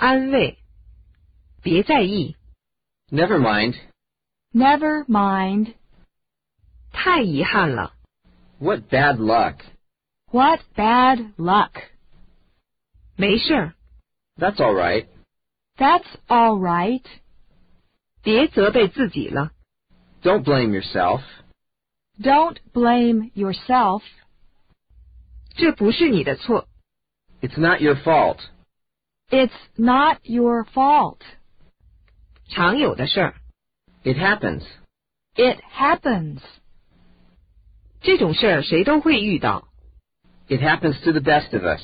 安慰，别在意， Never mind. Never mind. 太遗憾了， What bad luck. What bad luck. 没事儿， That's all right. That's all right. 别责备自己了， Don't blame yourself. Don't blame yourself. 这不是你的错， It's not your fault. It's not your fault. 常有的事儿， It happens. It happens. 这种事儿谁都会遇到。 It happens to the best of us.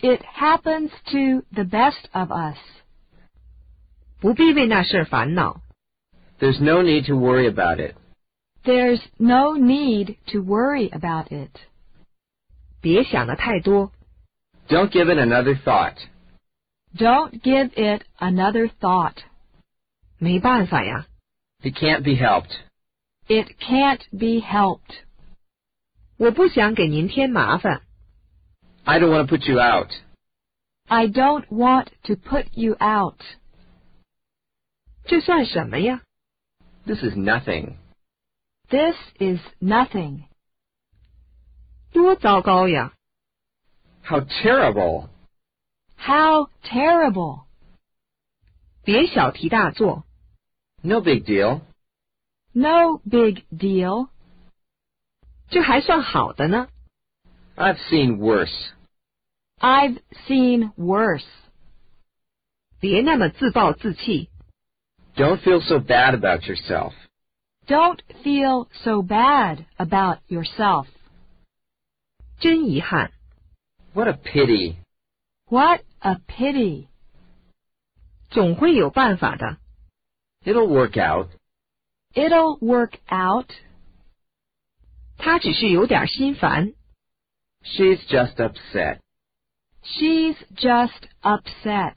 It happens to the best of us. 不必为那事儿烦恼。 There's no need to worry about it. There's no need to worry about it. 别想的太多， Don't give it another thought. Don't give it another thought. 没办法呀。 It can't be helped. It can't be helped. 我不想给您添麻烦， I don't want to put you out. I don't want to put you out. 这算什么呀？ This is nothing. This is nothing. 多糟糕呀！ How terrible. How terrible. 别小题大做， No big deal. No big deal. 这还算好的呢。 I've seen worse. I've seen worse. 别那么自暴自弃， Don't feel so bad about yourself. Don't feel so bad about yourself. 真遗憾。 What a pity. What a pity. 总会有办法的。 It'll work out. It'll work out. 他只是有点心烦。 She's just upset. She's just upset.